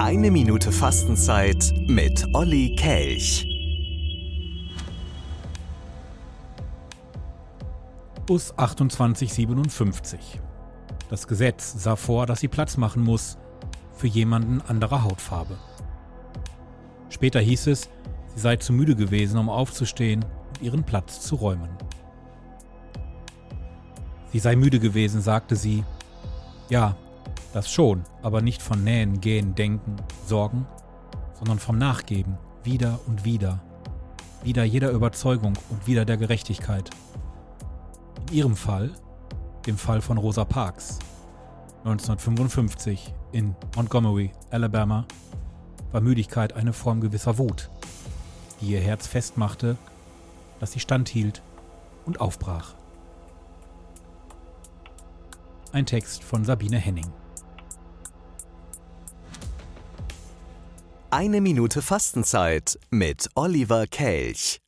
Eine Minute Fastenzeit mit Olli Kelch. Bus 2857. Das Gesetz sah vor, dass sie Platz machen muss für jemanden anderer Hautfarbe. Später hieß es, sie sei zu müde gewesen, um aufzustehen und ihren Platz zu räumen. Sie sei müde gewesen, sagte sie. Ja, das schon, aber nicht von Nähen, Gehen, Denken, Sorgen, sondern vom Nachgeben, wieder und wieder, wieder jeder Überzeugung und wieder der Gerechtigkeit. In ihrem Fall, dem Fall von Rosa Parks, 1955 in Montgomery, Alabama, war Müdigkeit eine Form gewisser Wut, die ihr Herz festmachte, dass sie standhielt und aufbrach. Ein Text von Sabine Henning. Eine Minute Fastenzeit mit Oliver Kelch.